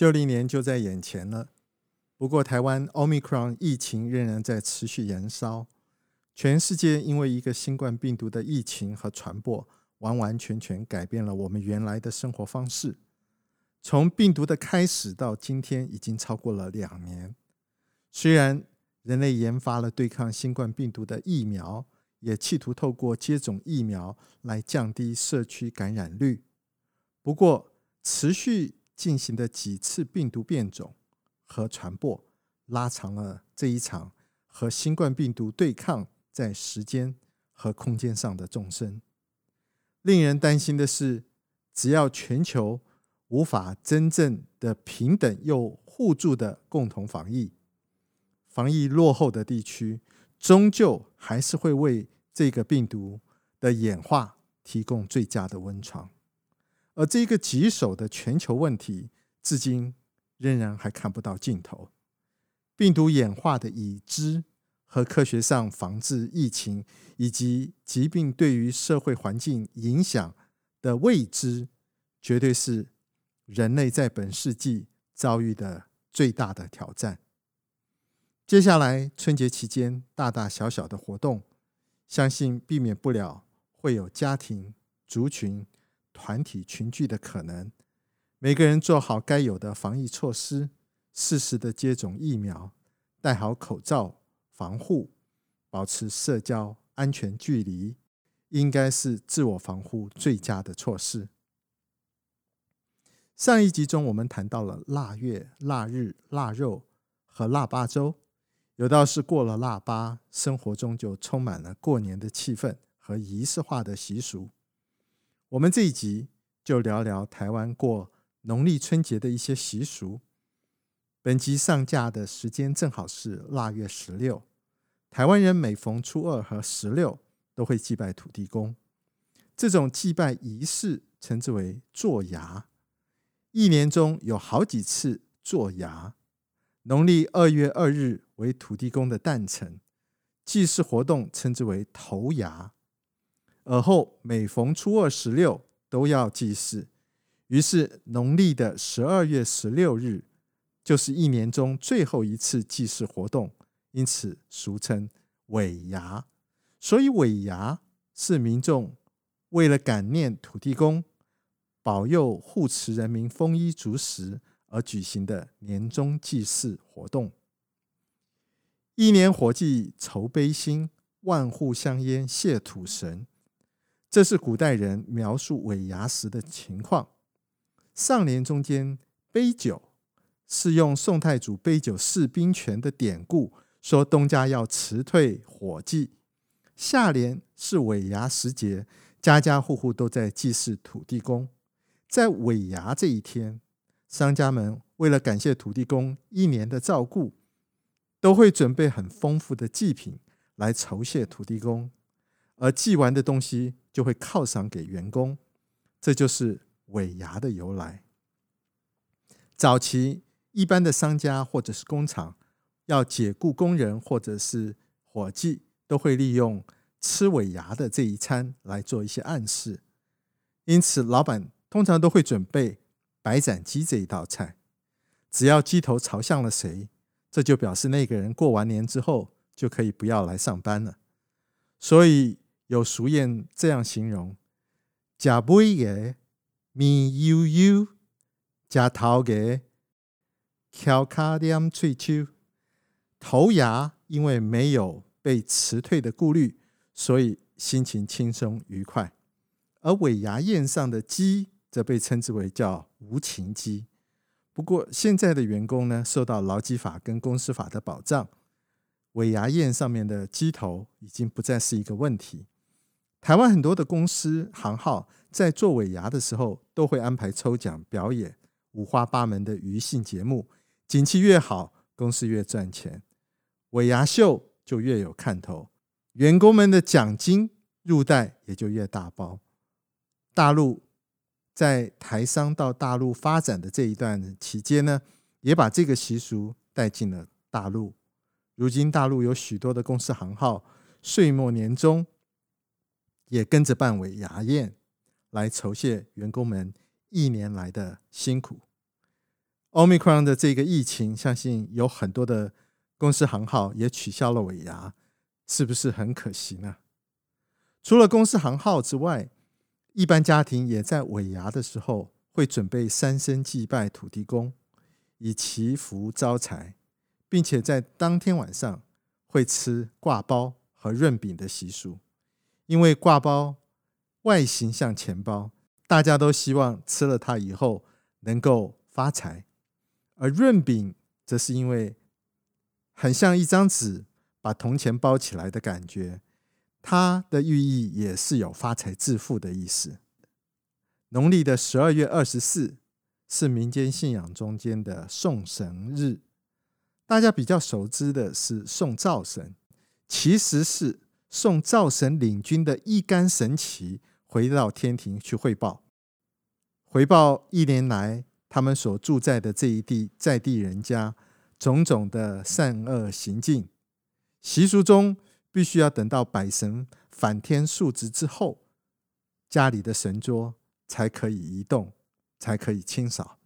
旧历年就在眼前了，不过台湾 Omicron 疫情仍然在持续燃烧。全世界因为一个新冠病毒的疫情和传播，完完全全改变了我们原来的生活方式。从病毒的开始到今天，已经超过了两年。虽然人类研发了对抗新冠病毒的疫苗，也企图透过接种疫苗来降低社区感染率，不过持续进行的几次病毒变种和传播，拉长了这一场和新冠病毒对抗在时间和空间上的纵深。令人担心的是，只要全球无法真正的平等又互助的共同防疫，防疫落后的地区终究还是会为这个病毒的演化提供最佳的温床。而这个棘手的全球问题，至今仍然还看不到尽头。病毒演化的已知和科学上防治疫情以及疾病对于社会环境影响的未知，绝对是人类在本世纪遭遇的最大的挑战。接下来春节期间，大大小小的活动，相信避免不了会有家庭、族群。团体群聚的可能，每个人做好该有的防疫措施，适时的接种疫苗，戴好口罩防护，保持社交安全距离，应该是自我防护最佳的措施。上一集中，我们谈到了腊月、腊日、腊肉和腊八粥，有道是过了腊八，生活中就充满了过年的气氛和仪式化的习俗。我们这一集就聊聊台湾过农历春节的一些习俗。本集上架的时间正好是腊月十六，台湾人每逢初二和十六都会祭拜土地公。这种祭拜仪式称之为做牙，一年中有好几次做牙。农历二月二日为土地公的诞辰，祭祀活动称之为头牙。而后每逢初二、十六都要祭祀，于是农历的十二月十六日就是一年中最后一次祭祀活动，因此俗称尾牙。所以尾牙是民众为了感念土地公保佑护持人民丰衣足食而举行的年终祭祀活动。一年火计酬悲心，万户香烟谢土神。这是古代人描述尾牙时的情况。上联中间杯酒是用宋太祖杯酒释兵权的典故，说东家要辞退伙计。下联是尾牙时节，家家户户都在祭祀土地公。在尾牙这一天，商家们为了感谢土地公一年的照顾，都会准备很丰富的祭品来酬谢土地公。而祭完的东西就会犒赏给员工，这就是尾牙的由来。早期一般的商家或者是工厂要解雇工人或者是伙计，都会利用吃尾牙的这一餐来做一些暗示。因此，老板通常都会准备白斩鸡这一道菜。只要鸡头朝向了谁，这就表示那个人过完年之后就可以不要来上班了。所以。有俗谚这样形容：假尾的面悠悠，假头的翘卡点喙须。头牙因为没有被辞退的顾虑，所以心情轻松愉快；而尾牙宴上的鸡，则被称之为叫无情鸡。不过现在的员工呢，受到劳基法跟公司法的保障，尾牙宴上面的鸡头已经不再是一个问题。台湾很多的公司行号在做尾牙的时候，都会安排抽奖表演，五花八门的余兴节目。景气越好，公司越赚钱，尾牙秀就越有看头，员工们的奖金入袋也就越大包。大陆在台商到大陆发展的这一段期间呢，也把这个习俗带进了大陆。如今大陆有许多的公司行号，岁末年终也跟着办尾牙宴，来酬谢员工们一年来的辛苦。Omicron 的这个疫情，相信有很多的公司行号也取消了尾牙，是不是很可惜呢？除了公司行号之外，一般家庭也在尾牙的时候会准备三牲祭拜土地公，以祈福招财，并且在当天晚上会吃挂包和润饼的习俗。因为挂包外形像钱包，大家都希望吃了它以后能够发财。而润饼则是因为很像一张纸把铜钱包起来的感觉，它的寓意也是有发财致富的意思。农历的十二月二十四是民间信仰中间的送神日，大家比较熟知的是送灶神，其实是送灶神领军的一干神旗回到天庭去汇报，回报一年来。他们所住在的这一地在地人家种种的善恶行径，习俗中必须要等到百神返天述职之后，家里的神桌才可以移动，才可以清扫。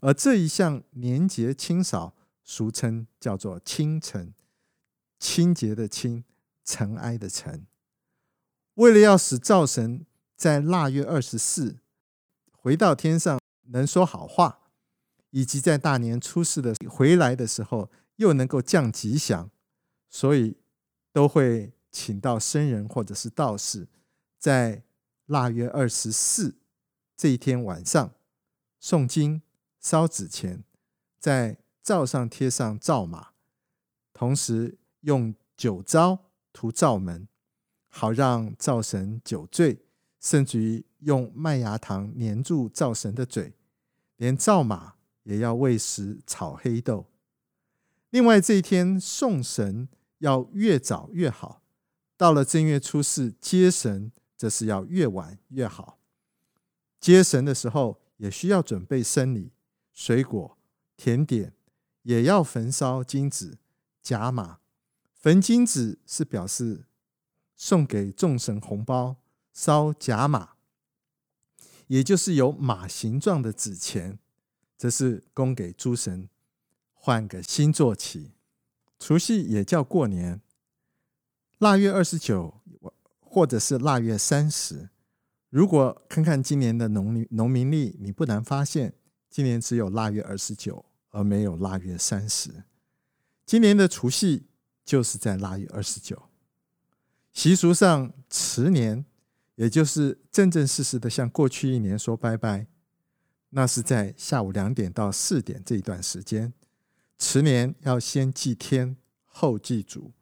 而这一项年节清扫，俗称叫做清尘，清洁的清，尘埃的尘。为了要使灶神在腊月二十四回到天上。能说好话，以及在大年初四的回来的时候又能够降吉祥，所以都会请到僧人或者是道士，在腊月二十四这一天晚上诵经、烧纸钱，在灶上贴上灶马，同时用酒糟涂灶门，好让灶神酒醉，甚至于用麦芽糖粘住灶神的嘴。连灶马也要喂食炒黑豆。另外，这一天送神要越早越好。到了正月初四接神，则是要越晚越好。接神的时候，也需要准备牲礼、水果、甜点，也要焚烧金纸、甲马。焚金纸是表示送给众神红包，烧甲马。也就是有马形状的纸钱，这是供给诸神换个新坐骑。除夕也叫过年，腊月二十九或者是腊月三十。如果看看今年的农历农民历，你不难发现，今年只有腊月二十九，而没有腊月三十。今年的除夕就是在腊月二十九。习俗上，迟年。也就是正正式式的向过去一年说拜拜，那是在下午两点到四点这一段时间。迟年要先祭天后祭祖，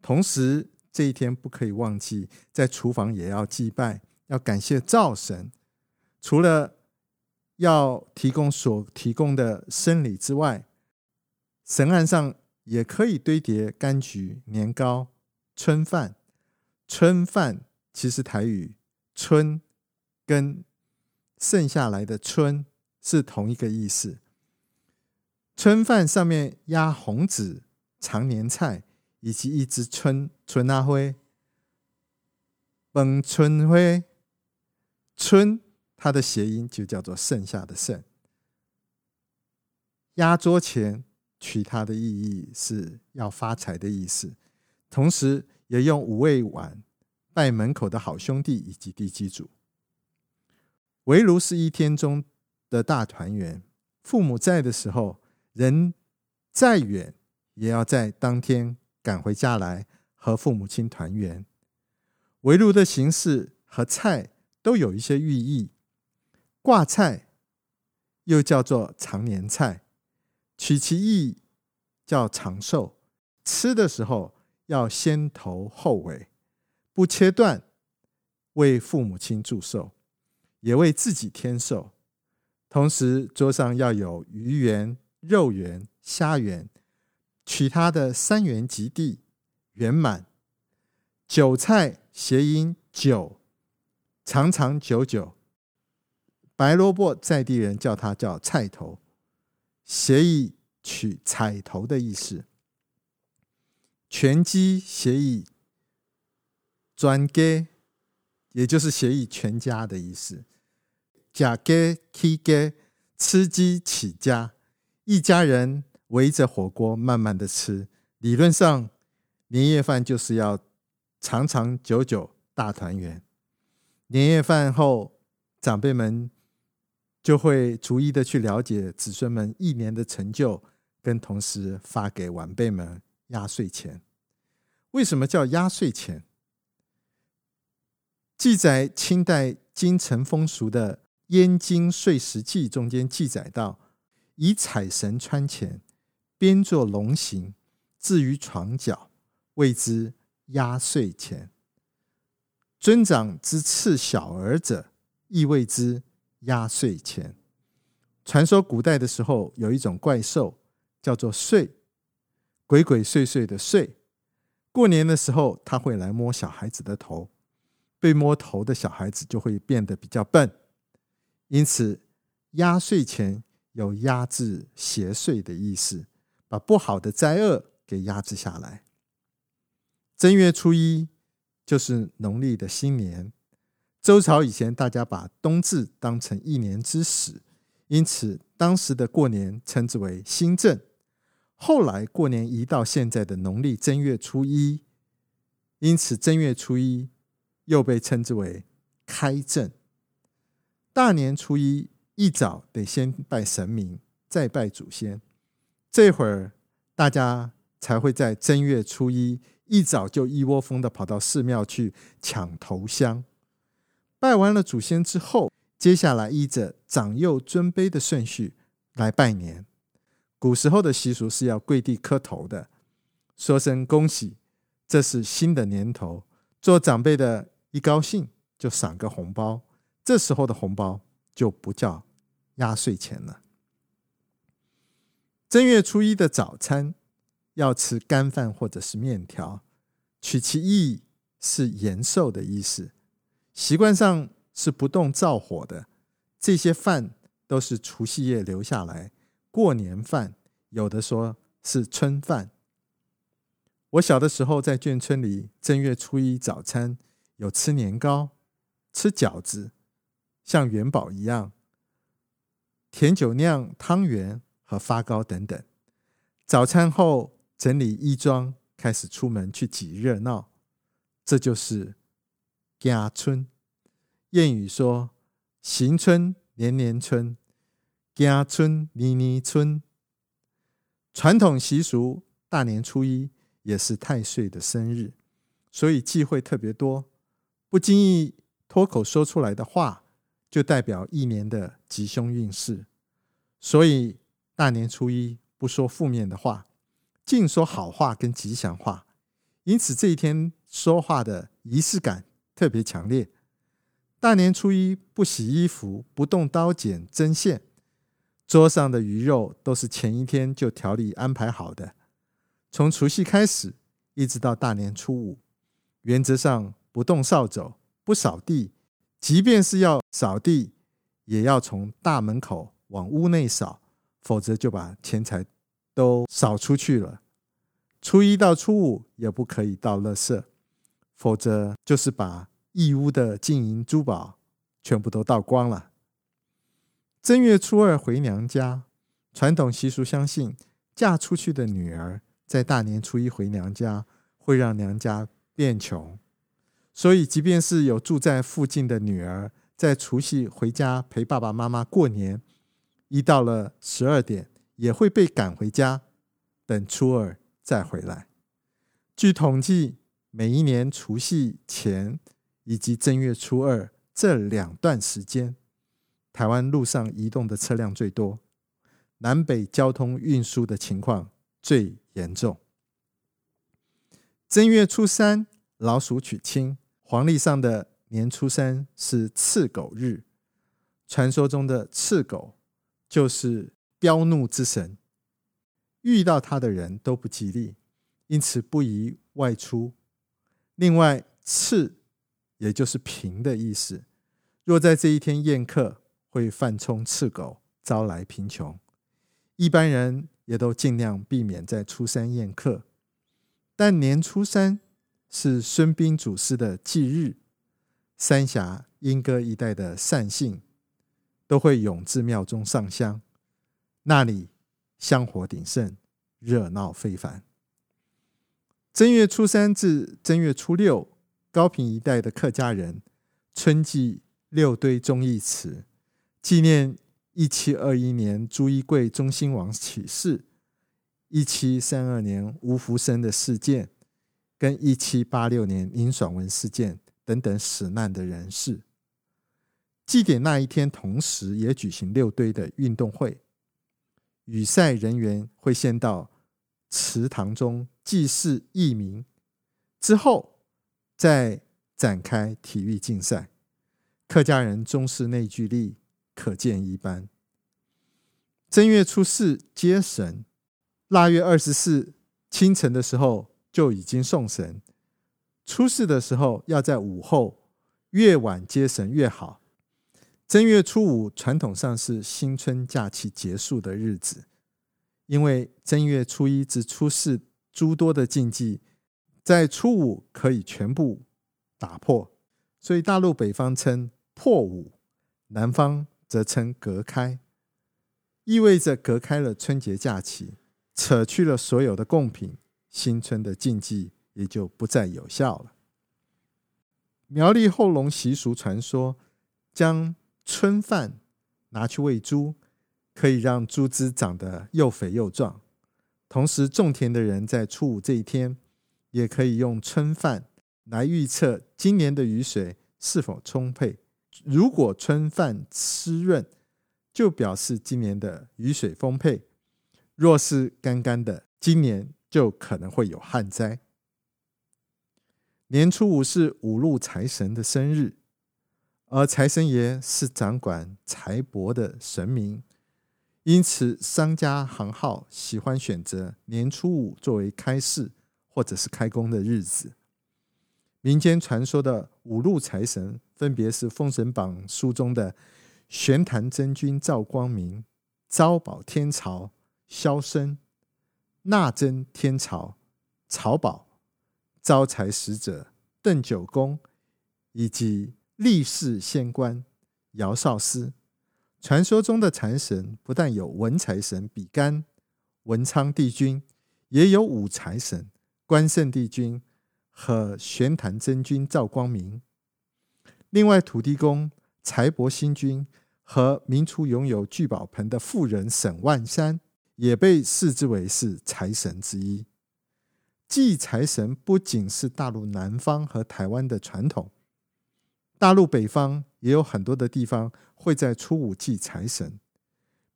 同时这一天不可以忘记在厨房也要祭拜，要感谢灶神。除了要提供所提供的生理之外，神案上也可以堆叠柑橘、年糕、春饭。春饭其实台语。春跟剩下来的春是同一个意思。春饭上面压红纸、长年菜以及一只春春阿灰。本春灰春，它的谐音就叫做剩下的剩。压桌前取它的意义是要发财的意思，同时也用五味碗。拜门口的好兄弟以及地基主。围炉是一天中的大团圆。父母在的时候，人再远也要在当天赶回家来和父母亲团圆。围炉的形式和菜都有一些寓意。挂菜又叫做长年菜，取其意叫长寿。吃的时候要先头后尾。不切断，为父母亲祝寿，也为自己添寿。同时，桌上要有鱼圆、肉圆、虾圆，取它的三元及第，圆满。韭菜谐音“久”，长长久久。白萝卜在地人叫它叫菜头，协议取彩头的意思。全鸡协议专家，也就是协议全家的意思。假给起给，吃鸡起家，一家人围着火锅慢慢的吃。理论上，年夜饭就是要长长久久大团圆。年夜饭后，长辈们就会逐一的去了解子孙们一年的成就，跟同时发给晚辈们压岁钱。为什么叫压岁钱？记载清代京城风俗的《燕京岁时记》中间记载到，以彩绳穿钱，编作龙形，置于床角，谓之压岁钱。尊长之赐小儿者，亦谓之压岁钱。传说古代的时候，有一种怪兽叫做祟，鬼鬼祟祟的祟。过年的时候，他会来摸小孩子的头，被摸头的小孩子就会变得比较笨，因此压岁钱有压制邪祟的意思，把不好的灾厄给压制下来。正月初一就是农历的新年，周朝以前大家把冬至当成一年之始，因此当时的过年称之为新正。后来过年移到现在的农历正月初一，因此正月初一又被称之为开正。大年初一一早得先拜神明，再拜祖先。这会儿大家才会在正月初一一早就一窝蜂的跑到寺庙去抢头香。拜完了祖先之后，接下来依着长幼尊卑的顺序来拜年。古时候的习俗是要跪地磕头的，说声恭喜，这是新的年头。做长辈的一高兴就赏个红包，这时候的红包就不叫压岁钱了。正月初一的早餐要吃干饭或者是面条，取其意是延寿的意思。习惯上是不动灶火的，这些饭都是除夕夜留下来。过年饭有的说是春饭。我小的时候在眷村里，正月初一早餐有吃年糕、吃饺子，像元宝一样，甜酒酿汤圆和发糕等等。早餐后整理衣装，开始出门去挤热闹，这就是家春。谚语说：“行春年年春。”家春年年春，传统习俗，大年初一也是太岁的生日，所以忌讳特别多。不经意脱口说出来的话，就代表一年的吉凶运势。所以大年初一不说负面的话，尽说好话跟吉祥话。因此这一天说话的仪式感特别强烈。大年初一不洗衣服，不动刀剪针线。桌上的鱼肉都是前一天就调理安排好的，从除夕开始一直到大年初五，原则上不动扫帚，不扫地，即便是要扫地，也要从大门口往屋内扫，否则就把钱财都扫出去了。初一到初五也不可以倒垃圾，否则就是把义乌的金银珠宝全部都倒光了。正月初二回娘家，传统习俗相信，嫁出去的女儿在大年初一回娘家，会让娘家变穷。所以，即便是有住在附近的女儿，在除夕回家陪爸爸妈妈过年，一到了十二点，也会被赶回家，等初二再回来。据统计，每一年除夕前以及正月初二这两段时间。台湾路上移动的车辆最多，南北交通运输的情况最严重。正月初三，老鼠娶亲，黄历上的年初三是赤狗日，传说中的赤狗就是飙怒之神，遇到他的人都不吉利，因此不宜外出。另外，赤也就是贫的意思，若在这一天宴客，会犯冲赤狗，招来贫穷。一般人也都尽量避免在初三宴客，但年初三是孙膑祖师的忌日，三峡、莺歌一带的善信都会涌至庙中上香，那里香火鼎盛，热闹非凡。正月初三至正月初六，高平一带的客家人春祭六堆忠义祠，纪念。一七二一年朱一贵中兴王起事，一七三二年吴福生的事件，跟一七八六年林爽文事件等等死难的人士，祭典那一天，同时也举行六堆的运动会，与赛人员会先到祠堂中祭祀义民，之后再展开体育竞赛，客家人重视内聚力。可见一斑。正月初四接神，腊月二十四清晨的时候就已经送神。初四的时候要在午后，越晚接神越好。正月初五传统上是新春假期结束的日子，因为正月初一至初四诸多的禁忌，在初五可以全部打破，所以大陆北方称破五，南方。则称隔开，意味着隔开了春节假期，扯去了所有的贡品，新春的禁忌也就不再有效了。苗栗后龙习俗传说，将春饭拿去喂猪，可以让猪只长得又肥又壮。同时，种田的人在初五这一天，也可以用春饭来预测今年的雨水是否充沛。如果春饭湿润，就表示今年的雨水丰沛；若是干干的，今年就可能会有旱灾。年初五是五路财神的生日，而财神爷是掌管财帛的神明，因此商家行号喜欢选择年初五作为开市或者是开工的日子。民间传说的五路财神。分别是《封神榜》书中的玄坛真君赵光明、招宝天朝萧生、纳真天朝曹宝、招财使者邓九公，以及历世仙官姚少司。传说中的财神不但有文财神比干、文昌帝君，也有武财神关圣帝君和玄坛真君赵光明。另外，土地公财帛星君和明初拥有聚宝盆的富人沈万三，也被视之为是财神之一。祭财神不仅是大陆南方和台湾的传统，大陆北方也有很多的地方会在初五祭财神。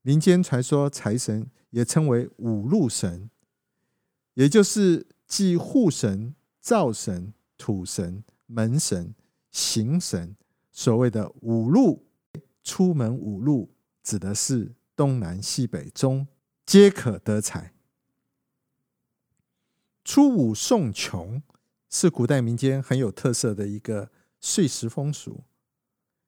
民间传说，财神也称为五路神，也就是祭户神、灶神、土神、门神。行神所谓的五路，出门五路指的是东南西北中皆可得财。初五送穷是古代民间很有特色的一个岁时风俗，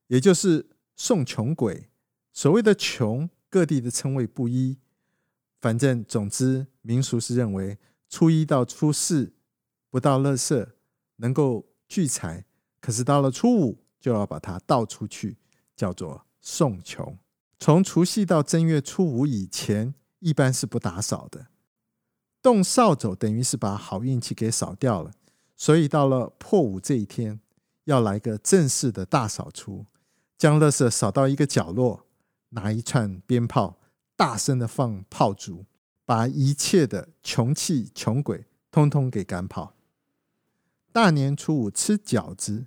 也就是送穷鬼。所谓的穷，各地的称谓不一，反正总之民俗是认为初一到初四不到垃圾能够聚财。可是到了初五，就要把它倒出去，叫做送穷。从除夕到正月初五以前，一般是不打扫的。动扫帚等于是把好运气给扫掉了，所以到了破五这一天，要来个正式的大扫除，将垃圾扫到一个角落，拿一串鞭炮，大声的放炮竹，把一切的穷气穷鬼通通给赶跑。大年初五吃饺子，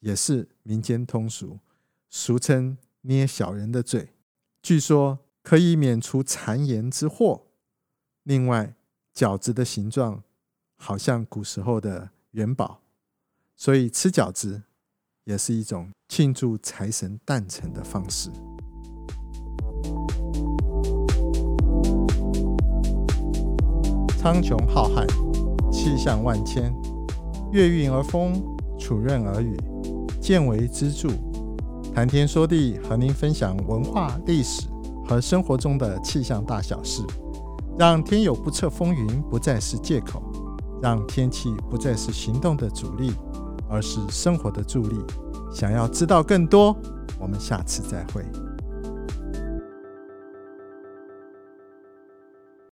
也是民间通俗，俗称捏小人的嘴，据说可以免除谗言之祸。另外，饺子的形状好像古时候的元宝，所以吃饺子也是一种庆祝财神诞辰的方式。苍穹浩瀚，气象万千，月晕而风，础润而雨，见为支柱，谈天说地，和您分享文化、历史和生活中的气象大小事，让天有不测风云不再是借口，让天气不再是行动的阻力。而是生活的助力。想要知道更多，我们下次再会。